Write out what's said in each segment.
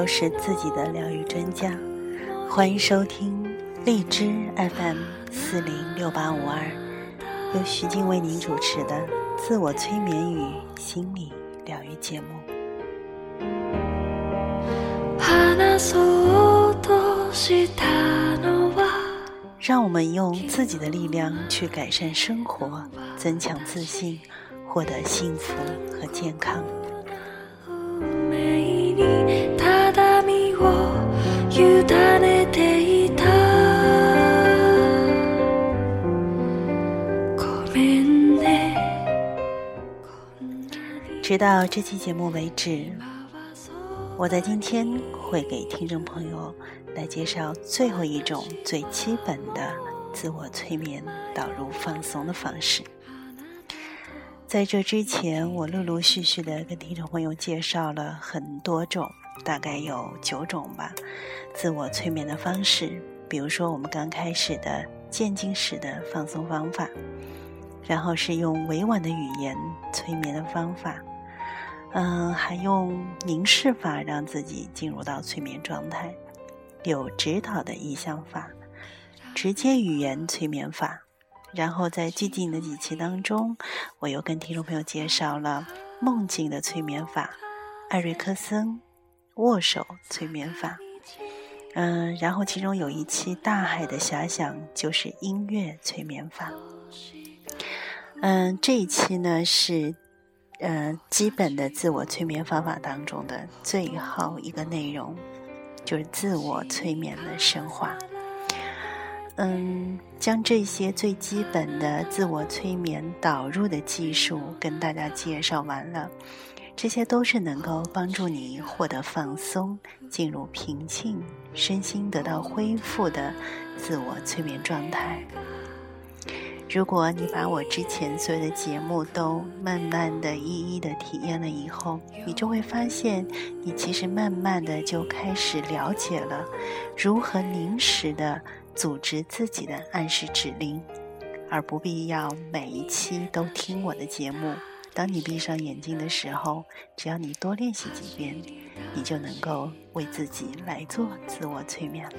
都是自己的疗愈专家，欢迎收听荔枝 FM 四零六八五二，由徐静为您主持的自我催眠与心理疗愈节目。話そうとしたのは让我们用自己的力量去改善生活，增强自信，获得幸福和健康。 ねていたごめんね直到这期节目为止，我在今天会给听众朋友来介绍最后一种最基本的自我催眠导入放松的方式。在这之前，我陆陆续续的跟听众朋友介绍了很多种， 大概有九种吧，自我催眠的方式。比如说，我们刚开始的渐进式的放松方法，然后是用委婉的语言催眠的方法，嗯，还用凝视法让自己进入到催眠状态，有指导的意象法，直接语言催眠法。然后在最近的几期当中，我又跟听众朋友介绍了梦境的催眠法、艾瑞克森握手催眠法。嗯，然后其中有一期大海的遐想就是音乐催眠法。嗯，这一期呢是呃基本的自我催眠方法当中的最后一个内容，就是自我催眠的深化。嗯，将这些最基本的自我催眠导入的技术跟大家介绍完了，这些都是能够帮助你获得放松、进入平静、身心得到恢复的自我催眠状态。如果你把我之前所有的节目都慢慢的、一一的体验了以后，你就会发现，你其实慢慢的就开始了解了如何临时的。组织自己的暗示指令，而不必要每一期都听我的节目。当你闭上眼睛的时候，只要你多练习几遍，你就能够为自己来做自我催眠了。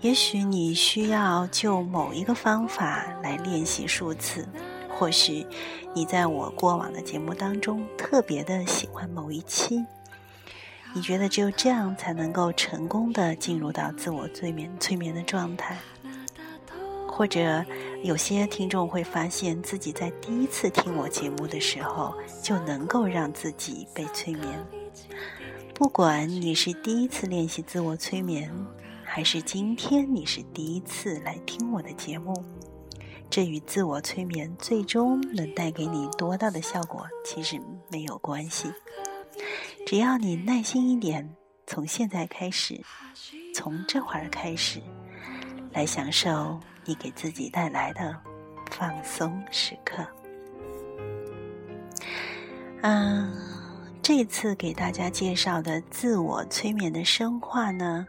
也许你需要就某一个方法来练习数次，或许你在我过往的节目当中特别的喜欢某一期。你觉得只有这样才能够成功的进入到自我催眠催眠的状态，或者有些听众会发现自己在第一次听我节目的时候就能够让自己被催眠。不管你是第一次练习自我催眠，还是今天你是第一次来听我的节目，这与自我催眠最终能带给你多大的效果其实没有关系。只要你耐心一点，从现在开始，从这会儿开始，来享受你给自己带来的放松时刻。嗯，这次给大家介绍的自我催眠的深化呢，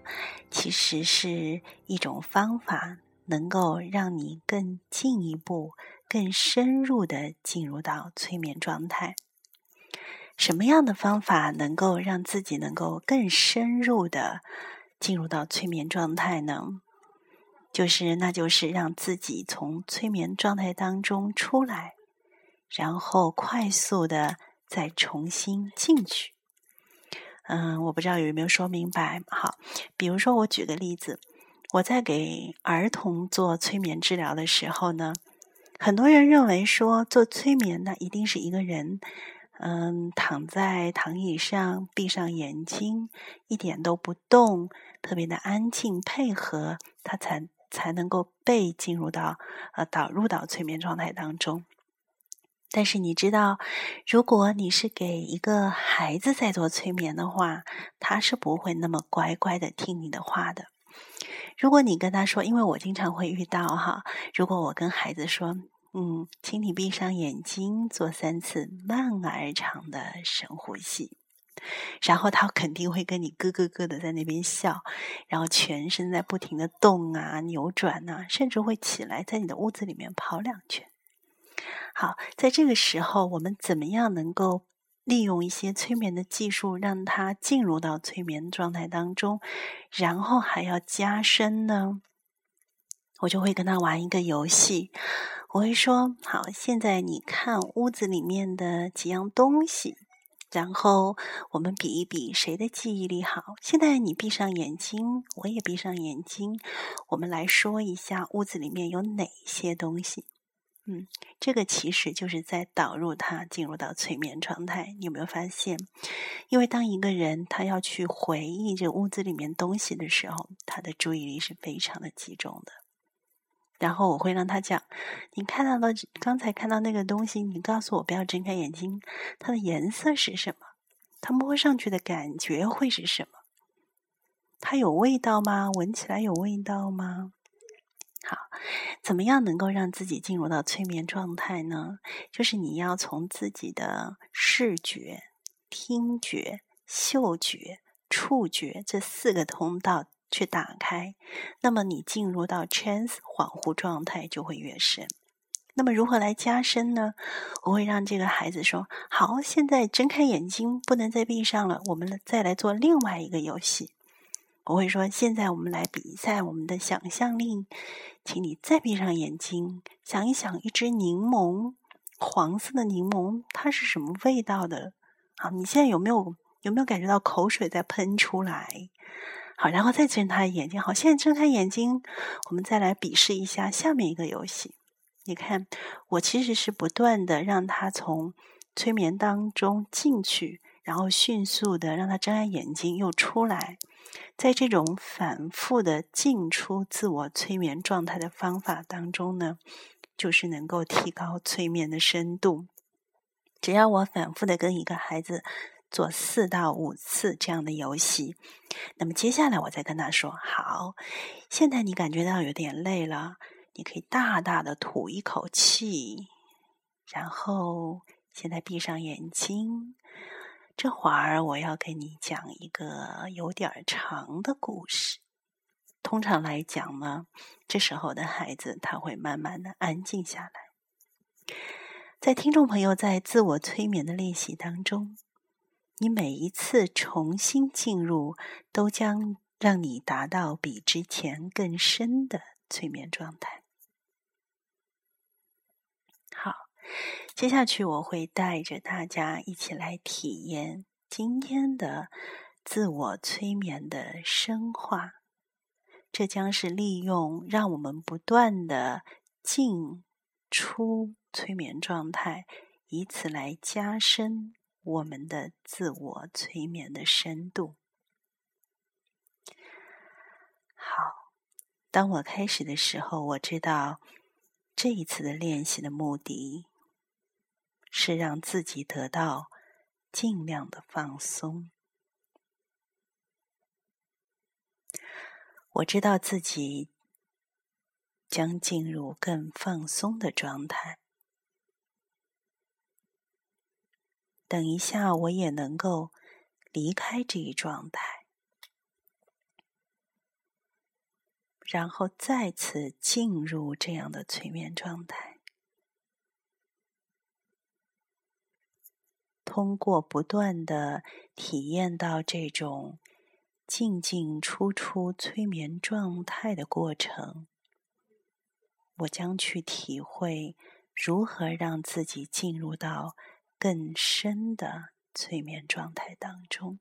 其实是一种方法，能够让你更进一步、更深入的进入到催眠状态。什么样的方法能够让自己能够更深入的进入到催眠状态呢？就是，那就是让自己从催眠状态当中出来，然后快速的再重新进去。嗯，我不知道有没有说明白。好，比如说我举个例子，我在给儿童做催眠治疗的时候呢，很多人认为说做催眠呢一定是一个人。嗯，躺在躺椅上，闭上眼睛，一点都不动，特别的安静，配合他才才能够被进入到呃导入到催眠状态当中。但是你知道，如果你是给一个孩子在做催眠的话，他是不会那么乖乖的听你的话的。如果你跟他说，因为我经常会遇到哈，如果我跟孩子说，嗯，请你闭上眼睛，做三次慢而长的深呼吸，然后他肯定会跟你咯咯咯的在那边笑，然后全身在不停的动啊、扭转啊，甚至会起来在你的屋子里面跑两圈。好，在这个时候，我们怎么样能够利用一些催眠的技术，让他进入到催眠状态当中，然后还要加深呢？我就会跟他玩一个游戏，我会说：“好，现在你看屋子里面的几样东西，然后我们比一比谁的记忆力好。现在你闭上眼睛，我也闭上眼睛，我们来说一下屋子里面有哪些东西。”嗯，这个其实就是在导入他进入到催眠状态。你有没有发现？因为当一个人他要去回忆这屋子里面东西的时候，他的注意力是非常的集中的。然后我会让他讲：“你看到的刚才看到那个东西，你告诉我不要睁开眼睛，它的颜色是什么？它摸上去的感觉会是什么？它有味道吗？闻起来有味道吗？”好，怎么样能够让自己进入到催眠状态呢？就是你要从自己的视觉、听觉、嗅觉、触觉这四个通道去打开，那么你进入到 trance 恍惚状态就会越深。那么如何来加深呢？我会让这个孩子说：“好，现在睁开眼睛，不能再闭上了。我们再来做另外一个游戏。”我会说：“现在我们来比赛我们的想象力，请你再闭上眼睛，想一想一只柠檬，黄色的柠檬，它是什么味道的？好，你现在有没有有没有感觉到口水在喷出来？好，然后再睁开眼睛。好，现在睁开眼睛，我们再来比试一下下面一个游戏。你看，我其实是不断的让他从催眠当中进去，然后迅速的让他睁开眼睛又出来。”在这种反复的进出自我催眠状态的方法当中呢，就是能够提高催眠的深度。只要我反复的跟一个孩子做四到五次这样的游戏，那么接下来我再跟他说：“好，现在你感觉到有点累了，你可以大大的吐一口气，然后现在闭上眼睛。”这会儿我要给你讲一个有点长的故事。通常来讲呢，这时候的孩子他会慢慢的安静下来。在听众朋友在自我催眠的练习当中，你每一次重新进入，都将让你达到比之前更深的催眠状态。好。接下去我会带着大家一起来体验今天的自我催眠的深化。这将是利用让我们不断的进出催眠状态，以此来加深我们的自我催眠的深度。好，当我开始的时候，我知道这一次的练习的目的。是让自己得到尽量的放松。我知道自己将进入更放松的状态。等一下，我也能够离开这一状态，然后再次进入这样的催眠状态。通过不断的体验到这种进进出出催眠状态的过程，我将去体会如何让自己进入到更深的催眠状态当中。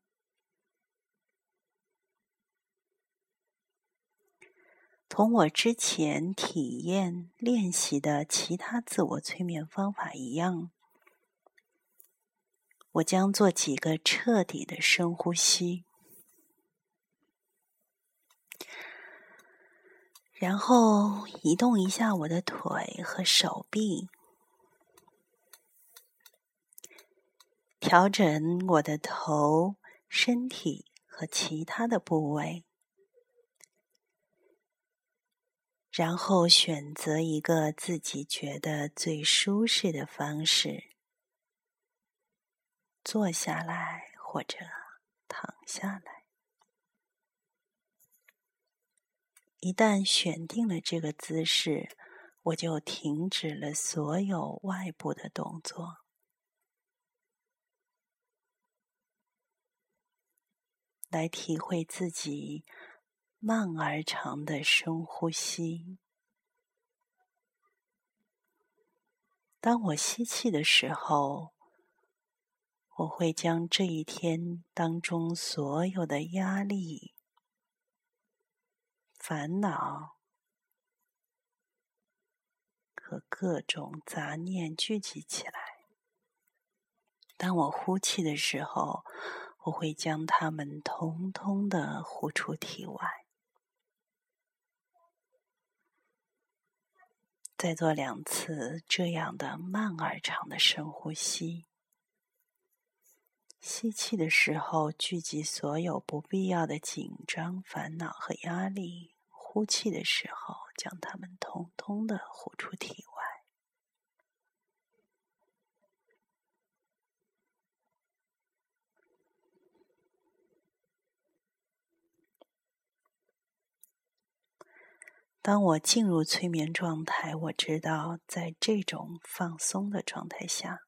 同我之前体验练习的其他自我催眠方法一样。我将做几个彻底的深呼吸，然后移动一下我的腿和手臂，调整我的头、身体和其他的部位，然后选择一个自己觉得最舒适的方式，坐下来或者躺下来。一旦选定了这个姿势，我就停止了所有外部的动作。来体会自己慢而长的深呼吸。当我吸气的时候，我会将这一天当中所有的压力、烦恼和各种杂念聚集起来。当我呼气的时候，我会将它们通通的呼出体外。再做两次这样的慢而长的深呼吸。吸气的时候，聚集所有不必要的紧张、烦恼和压力；呼气的时候，将它们通通的呼出体外。当我进入催眠状态，我知道在这种放松的状态下，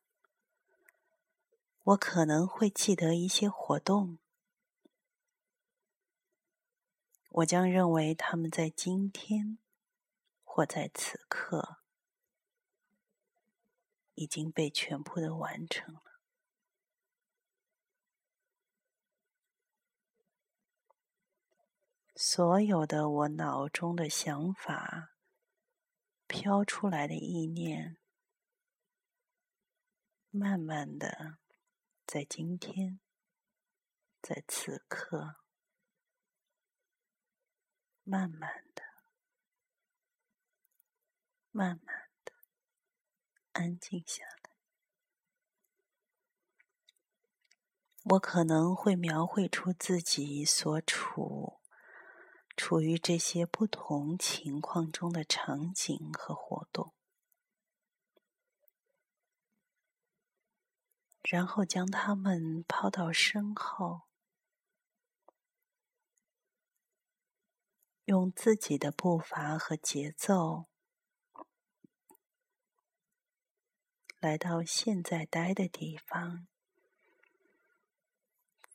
我可能会记得一些活动。我将认为他们在今天或在此刻已经被全部的完成。所有的我脑中的想法飘出来的意念，慢慢的在今天，在此刻，慢慢的、慢慢的安静下来。我可能会描绘出自己所处。处于这些不同情况中的场景和活动，然后将它们抛到身后，用自己的步伐和节奏来到现在待的地方，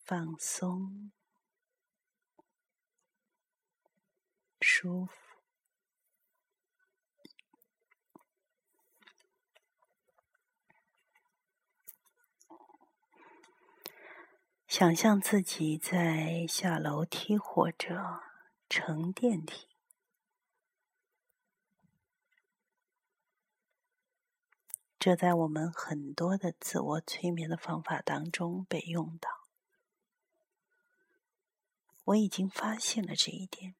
放松。舒服，想象自己在下楼梯或者乘电梯，这在我们很多的自我催眠的方法当中被用到。我已经发现了这一点。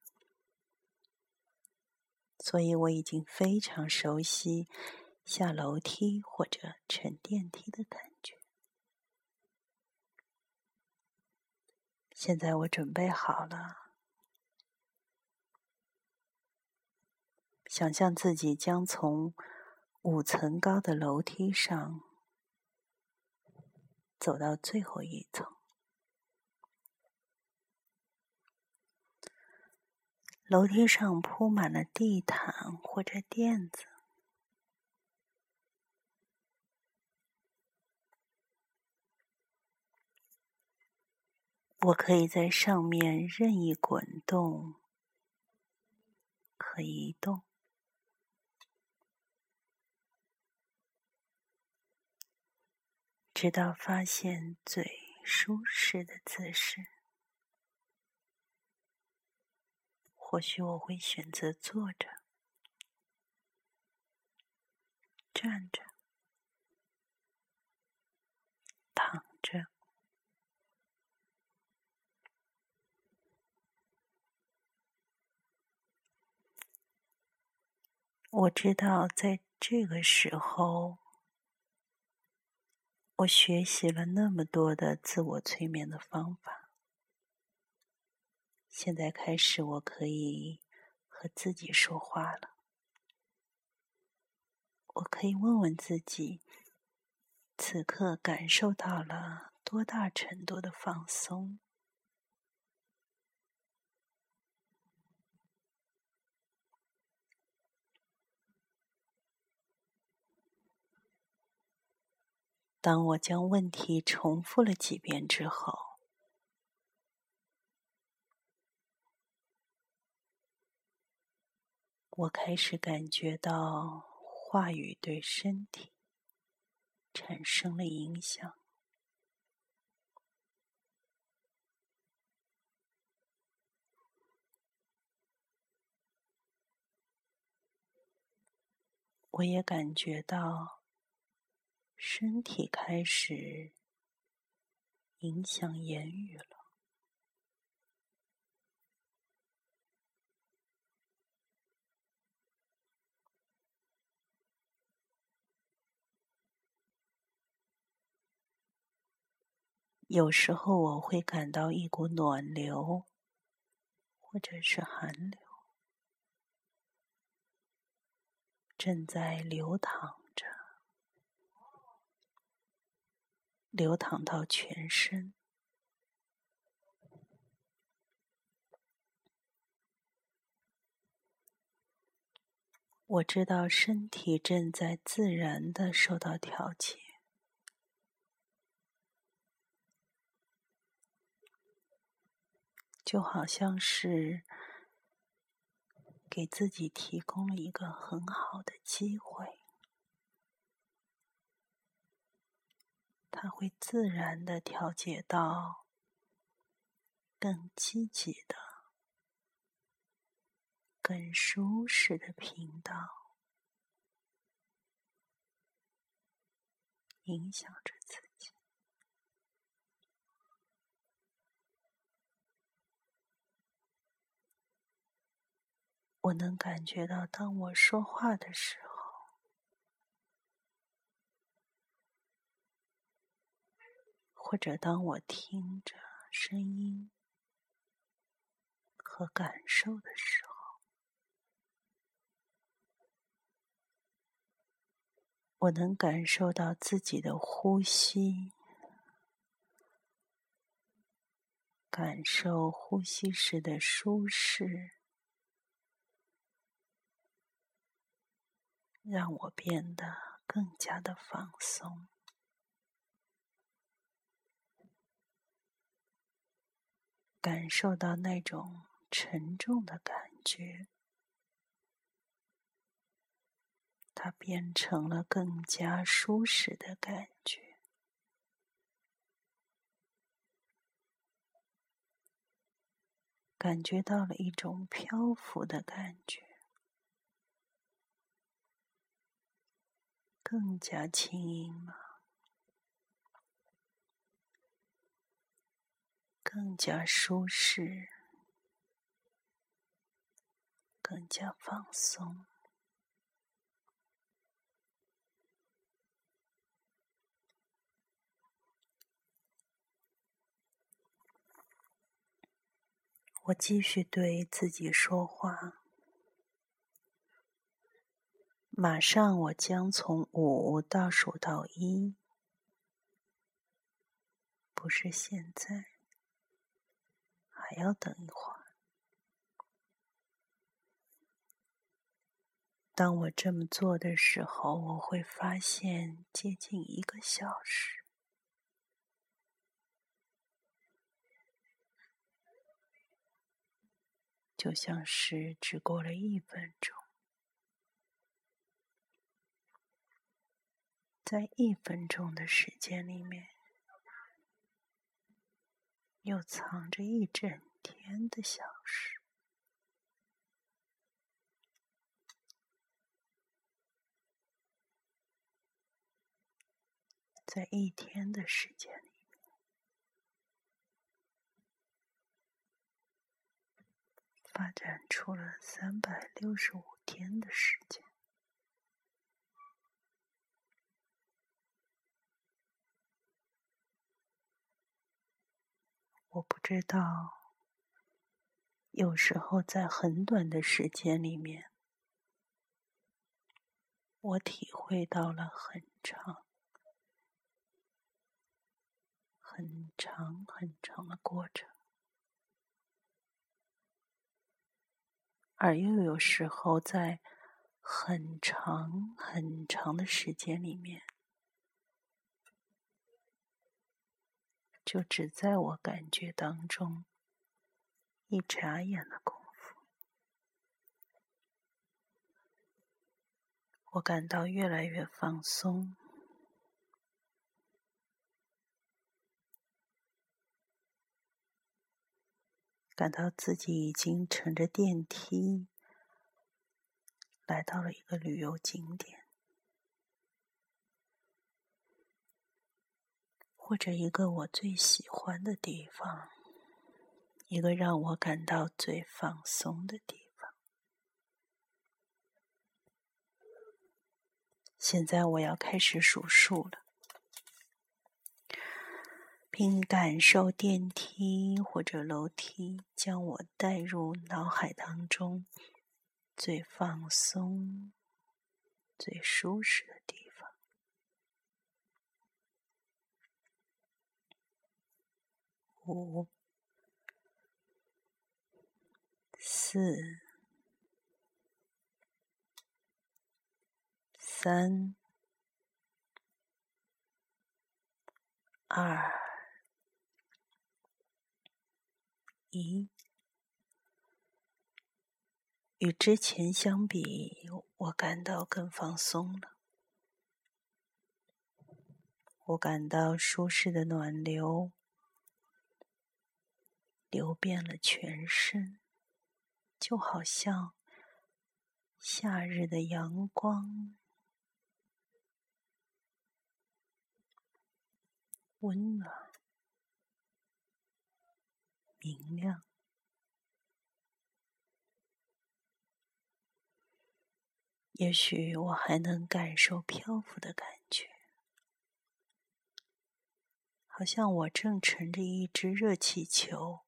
所以我已经非常熟悉下楼梯或者乘电梯的感觉。现在我准备好了，想象自己将从五层高的楼梯上走到最后一层。楼梯上铺满了地毯或者垫子，我可以在上面任意滚动，可以移动，直到发现最舒适的姿势。或许我会选择坐着、站着、躺着。我知道，在这个时候，我学习了那么多的自我催眠的方法，现在开始，我可以和自己说话了。我可以问问自己，此刻感受到了多大程度的放松？当我将问题重复了几遍之后，我开始感觉到话语对身体产生了影响。我也感觉到。身体开始影响言语了。有时候我会感到一股暖流，或者是寒流，正在流淌着。流淌到全身，我知道身体正在自然的受到调节，就好像是给自己提供了一个很好的机会。它会自然的调节到更积极的、更舒适的频道，影响着自己。我能感觉到，当我说话的时候。或者当我听着声音和感受的时候，我能感受到自己的呼吸，感受呼吸时的舒适，让我变得更加的放松。感受到那种沉重的感觉，它变成了更加舒适的感觉。感觉到了一种漂浮的感觉，更加轻盈了。更加舒适，更加放松。我继续对自己说话。马上，我将从五倒数到一，不是现在。还要等一会儿。当我这么做的时候，我会发现接近一个小时，就像是只过了一分钟。在一分钟的时间里面。又藏着一整天的小事，在一天的时间里面，发展出了三百六十五天的时间。我不知道，有时候在很短的时间里面，我体会到了很长、很长、很长的过程。而又有时候，在很长很长的时间里面，就只在我感觉当中，一眨眼的功夫，我感到越来越放松。感到自己已经乘着电梯来到了一个旅游景点，或者一个我最喜欢的地方，一个让我感到最放松的地方。现在我要开始数数了。并感受电梯或者楼梯将我带入脑海当中最放松、最舒适的地方。五、四、三、二。一，与之前相比，我感到更放松了。我感到舒适的暖流流遍了全身，就好像夏日的阳光，温暖。明亮，也许我还能感受漂浮的感觉，好像我正乘着一只热气球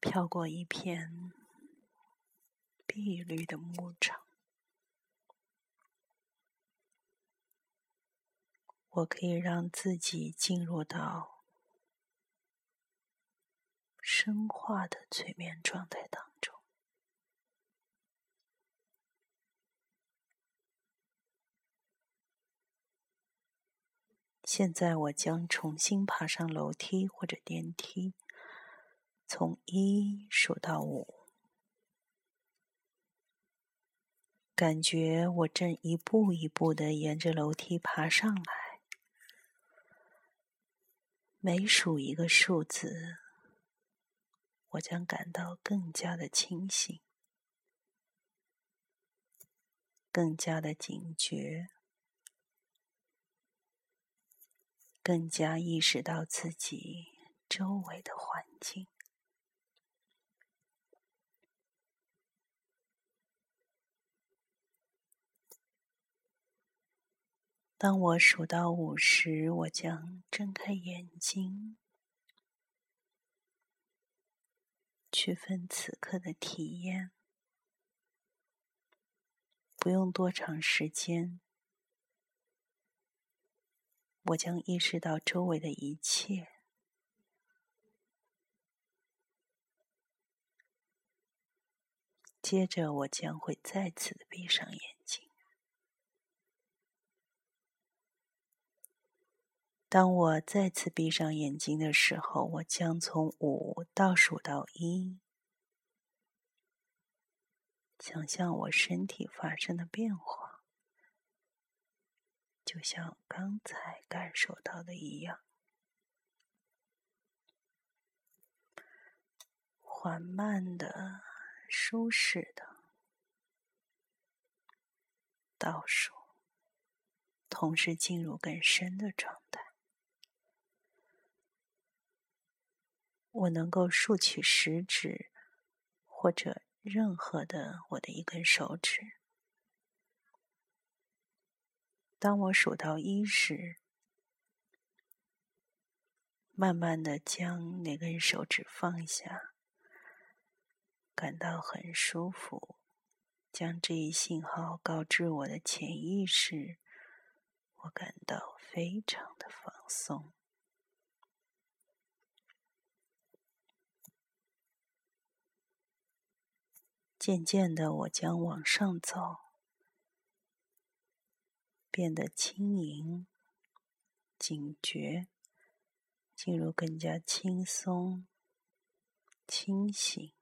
飘过一片碧绿的牧场。我可以让自己进入到。深化的催眠状态当中。现在我将重新爬上楼梯或者电梯，从一数到五，感觉我正一步一步的沿着楼梯爬上来。每数一个数字。我将感到更加的清醒，更加的警觉，更加意识到自己周围的环境。当我数到五时，我将睁开眼睛。区分此刻的体验，不用多长时间，我将意识到周围的一切。接着，我将会再次的闭上眼睛。当我再次闭上眼睛的时候，我将从五倒数到一，想象我身体发生的变化，就像刚才感受到的一样，缓慢的、舒适的倒数，同时进入更深的状态。我能够竖起食指，或者任何的我的一根手指。当我数到一时，慢慢的将那根手指放下，感到很舒服。将这一信号告知我的潜意识，我感到非常的放松。渐渐的，我将往上走，变得轻盈、警觉，进入更加轻松、清醒、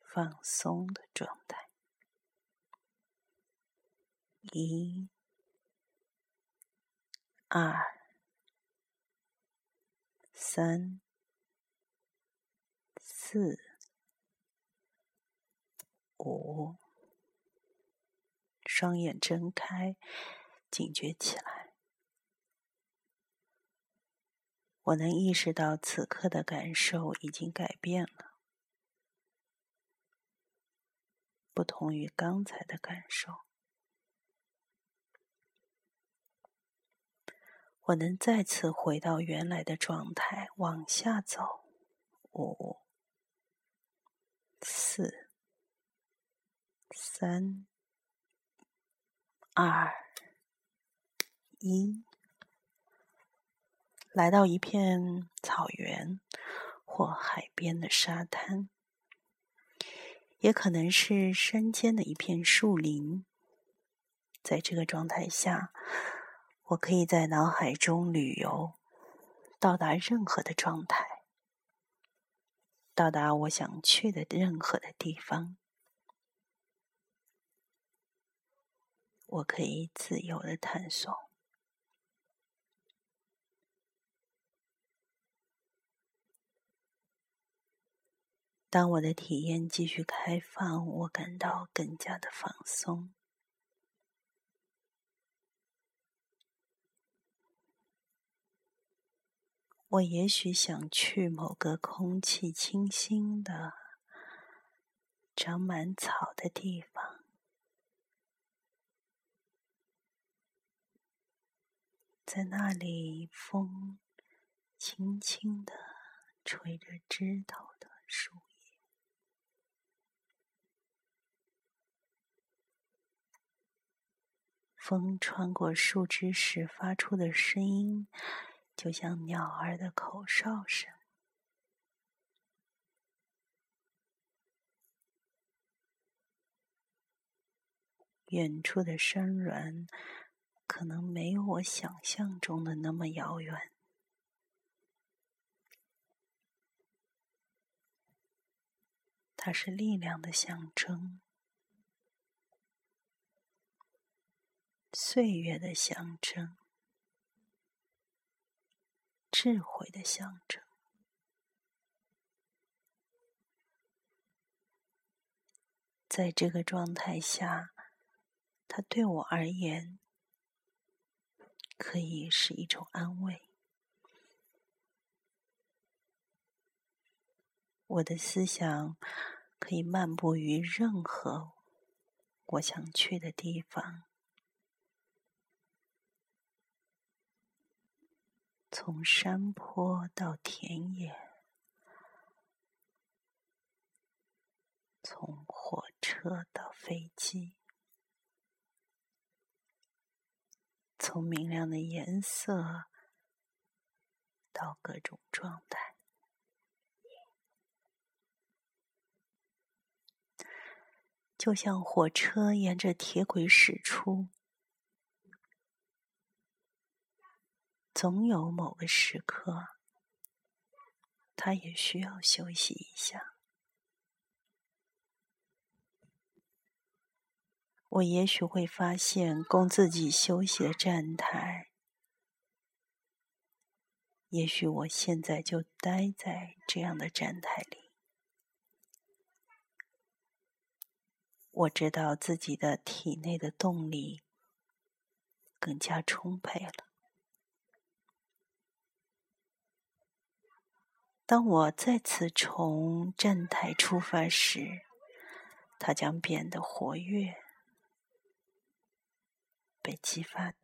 放松的状态。一、二、三、四、五，双眼睁开，警觉起来。我能意识到此刻的感受已经改变了，不同于刚才的感受。我能再次回到原来的状态，往下走。五、四、三、二、一，来到一片草原或海边的沙滩，也可能是山间的一片树林。在这个状态下。我可以在脑海中旅游，到达任何的状态，到达我想去的任何的地方。我可以自由的探索。当我的体验继续开放，我感到更加的放松。我也许想去某个空气清新的、长满草的地方，在那里风轻轻的吹着枝头的树叶，风穿过树枝时发出的声音。就像鸟儿的口哨声，远处的山峦可能没有我想象中的那么遥远。它是力量的象征，岁月的象征。智慧的象征，在这个状态下，它对我而言可以是一种安慰。我的思想可以漫步于任何我想去的地方。从山坡到田野，从火车到飞机，从明亮的颜色到各种状态，就像火车沿着铁轨驶出。总有某个时刻，他也需要休息一下。我也许会发现供自己休息的站台，也许我现在就待在这样的站台里。我知道自己的体内的动力更加充沛了。当我再次从站台出发时，它将变得活跃、被激发。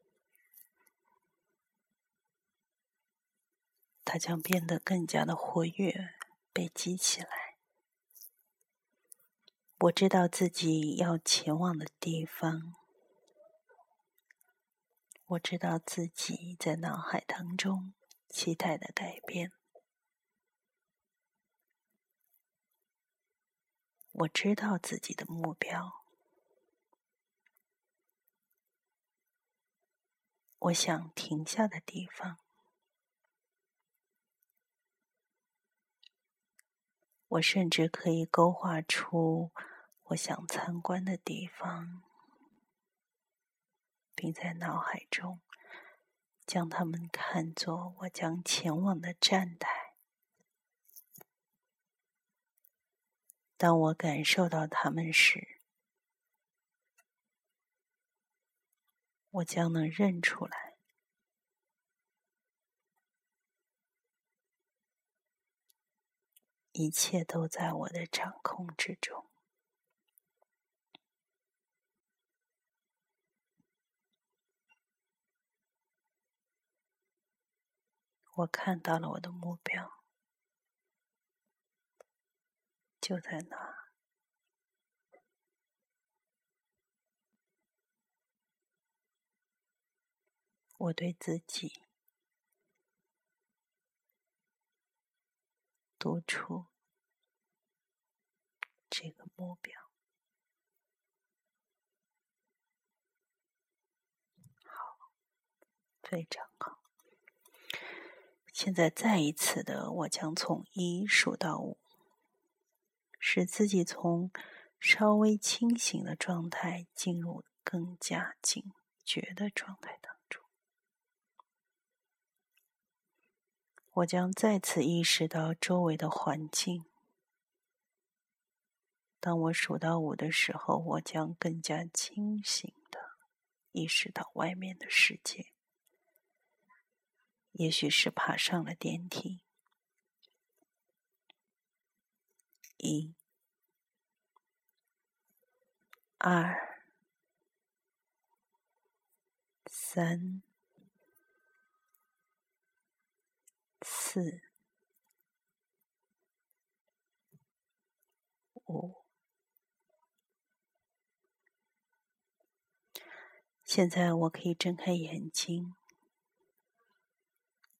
它将变得更加的活跃，被激起来。我知道自己要前往的地方，我知道自己在脑海当中期待的改变，我知道自己的目标，我想停下的地方。我甚至可以勾画出我想参观的地方，并在脑海中将它们看作我将前往的站台。当我感受到它们时，我将能认出来。一切都在我的掌控之中。我看到了我的目标，就在那。我对自己。读出这个目标，好，非常好。现在再一次的，我将从一数到五，使自己从稍微清醒的状态进入更加警觉的状态的。我将再次意识到周围的环境。当我数到五的时候，我将更加清醒的意识到外面的世界。也许是爬上了电梯。一、二、三。四、五，现在我可以睁开眼睛。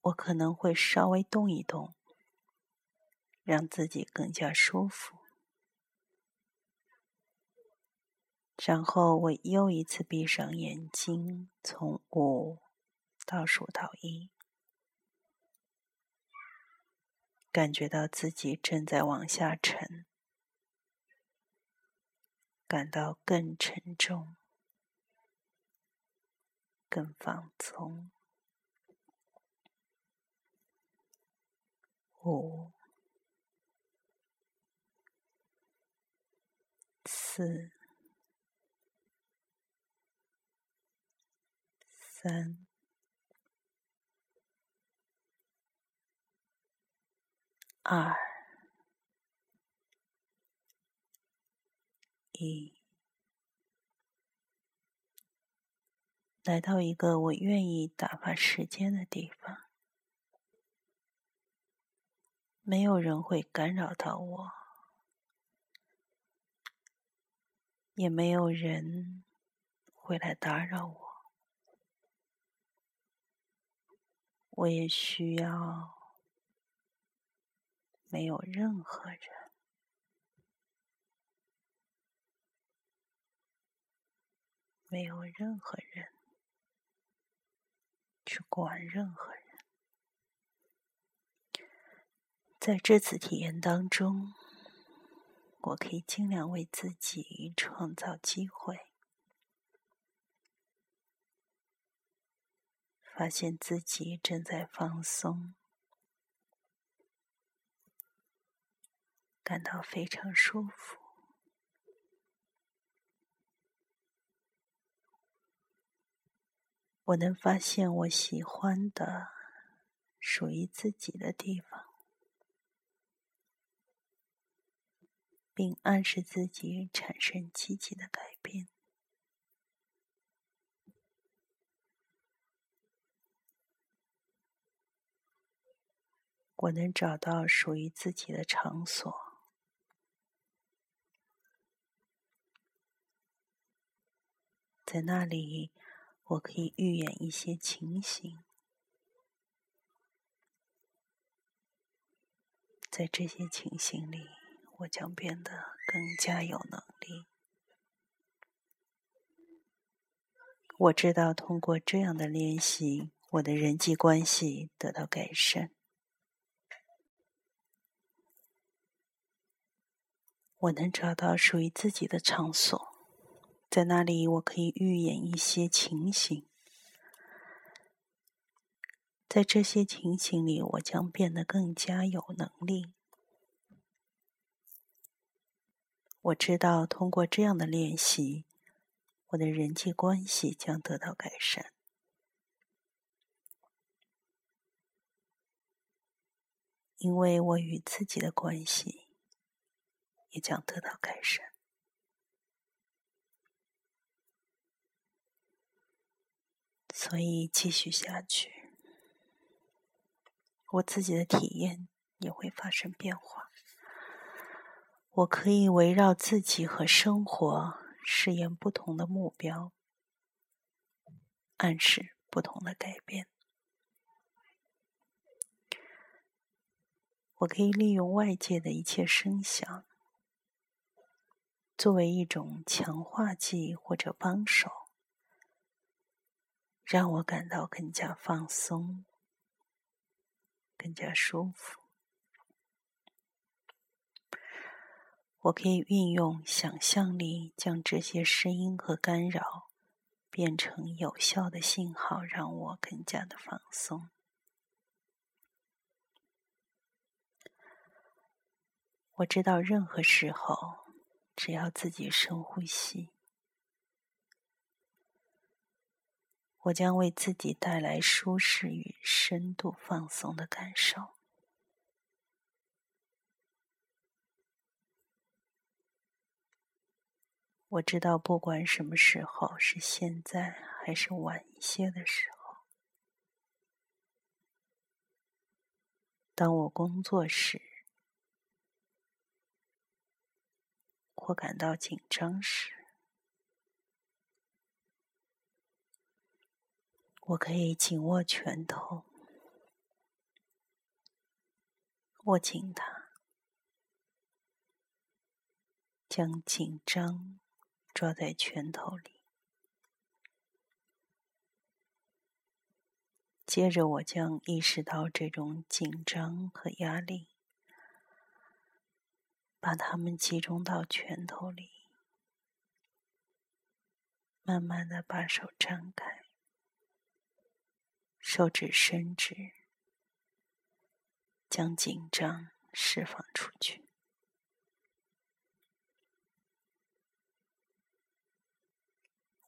我可能会稍微动一动，让自己更加舒服。然后我又一次闭上眼睛，从五倒数到一。感觉到自己正在往下沉，感到更沉重、更放松。五、四、三。二一，来到一个我愿意打发时间的地方，没有人会干扰到我，也没有人会来打扰我，我也需要。没有任何人，没有任何人去管任何人。在这次体验当中，我可以尽量为自己创造机会，发现自己正在放松。感到非常舒服。我能发现我喜欢的、属于自己的地方，并暗示自己产生积极的改变。我能找到属于自己的场所，在那里，我可以预演一些情形，在这些情形里，我将变得更加有能力。我知道，通过这样的练习，我的人际关系得到改善。我能找到属于自己的场所，在那里我可以预演一些情形，在这些情形里，我将变得更加有能力。我知道，通过这样的练习，我的人际关系将得到改善，因为我与自己的关系。也将得到改善。所以继续下去，我自己的体验也会发生变化。我可以围绕自己和生活试验不同的目标，暗示不同的改变。我可以利用外界的一切声响。作为一种强化剂或者帮手，让我感到更加放松、更加舒服。我可以运用想象力，将这些声音和干扰变成有效的信号，让我更加的放松。我知道，任何时候。只要自己深呼吸，我将为自己带来舒适与深度放松的感受。我知道，不管什么时候，是现在还是晚一些的时候，当我工作时。或感到紧张时，我可以紧握拳头，握紧它，将紧张抓在拳头里。接着，我将意识到这种紧张和压力。把它们集中到拳头里，慢慢的把手张开，手指伸直，将紧张释放出去。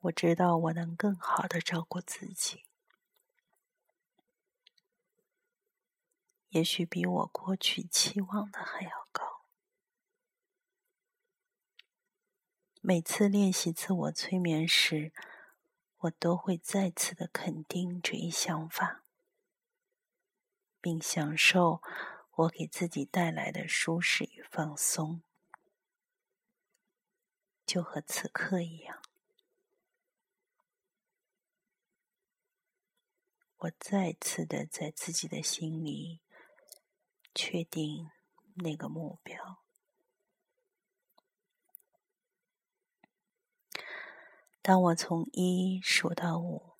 我知道我能更好的照顾自己，也许比我过去期望的还要高。每次练习自我催眠时，我都会再次的肯定这一想法，并享受我给自己带来的舒适与放松，就和此刻一样。我再次的在自己的心里确定那个目标。当我从一数到五，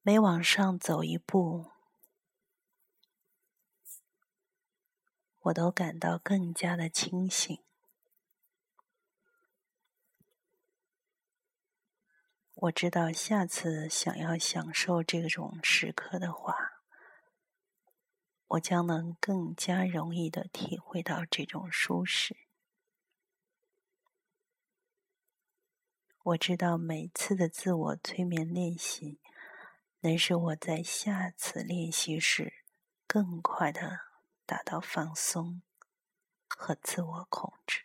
每往上走一步，我都感到更加的清醒。我知道下次想要享受这种时刻的话，我将能更加容易的体会到这种舒适。我知道每次的自我催眠练习，能使我在下次练习时更快的达到放松和自我控制。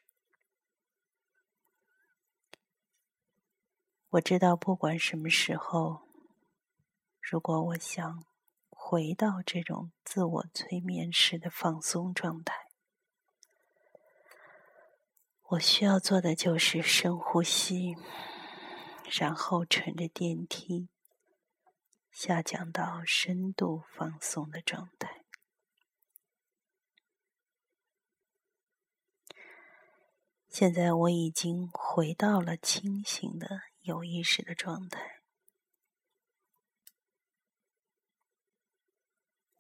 我知道不管什么时候，如果我想回到这种自我催眠式的放松状态。我需要做的就是深呼吸，然后乘着电梯下降到深度放松的状态。现在我已经回到了清醒的有意识的状态。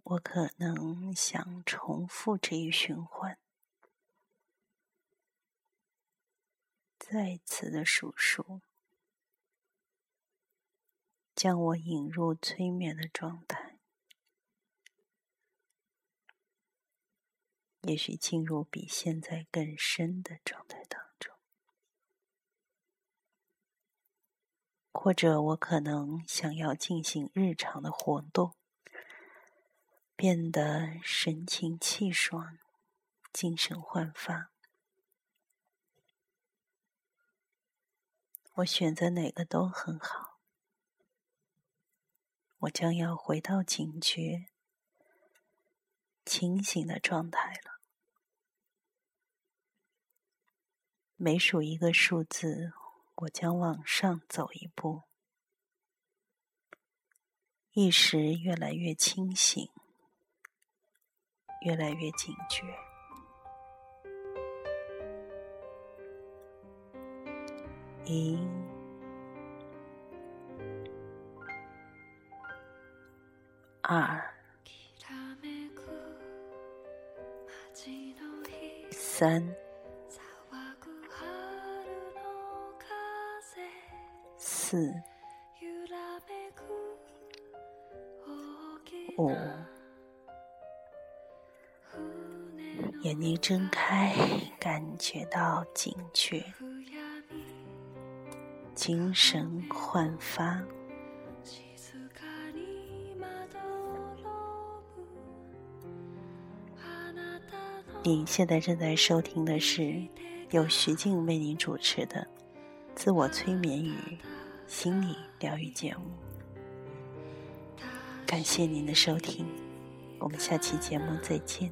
我可能想重复这一循环，再次的数数，将我引入催眠的状态，也许进入比现在更深的状态当中，或者我可能想要进行日常的活动。变得神清气爽、精神焕发。我选择哪个都很好。我将要回到警觉、清醒的状态了。每数一个数字，我将往上走一步，意识越来越清醒。越来越警觉，一、二、三、四、五。眼睛睁开，感觉到警觉，精神焕发。你现在正在收听的是由徐静为您主持的自我催眠与心理疗愈节目。感谢您的收听，我们下期节目再见。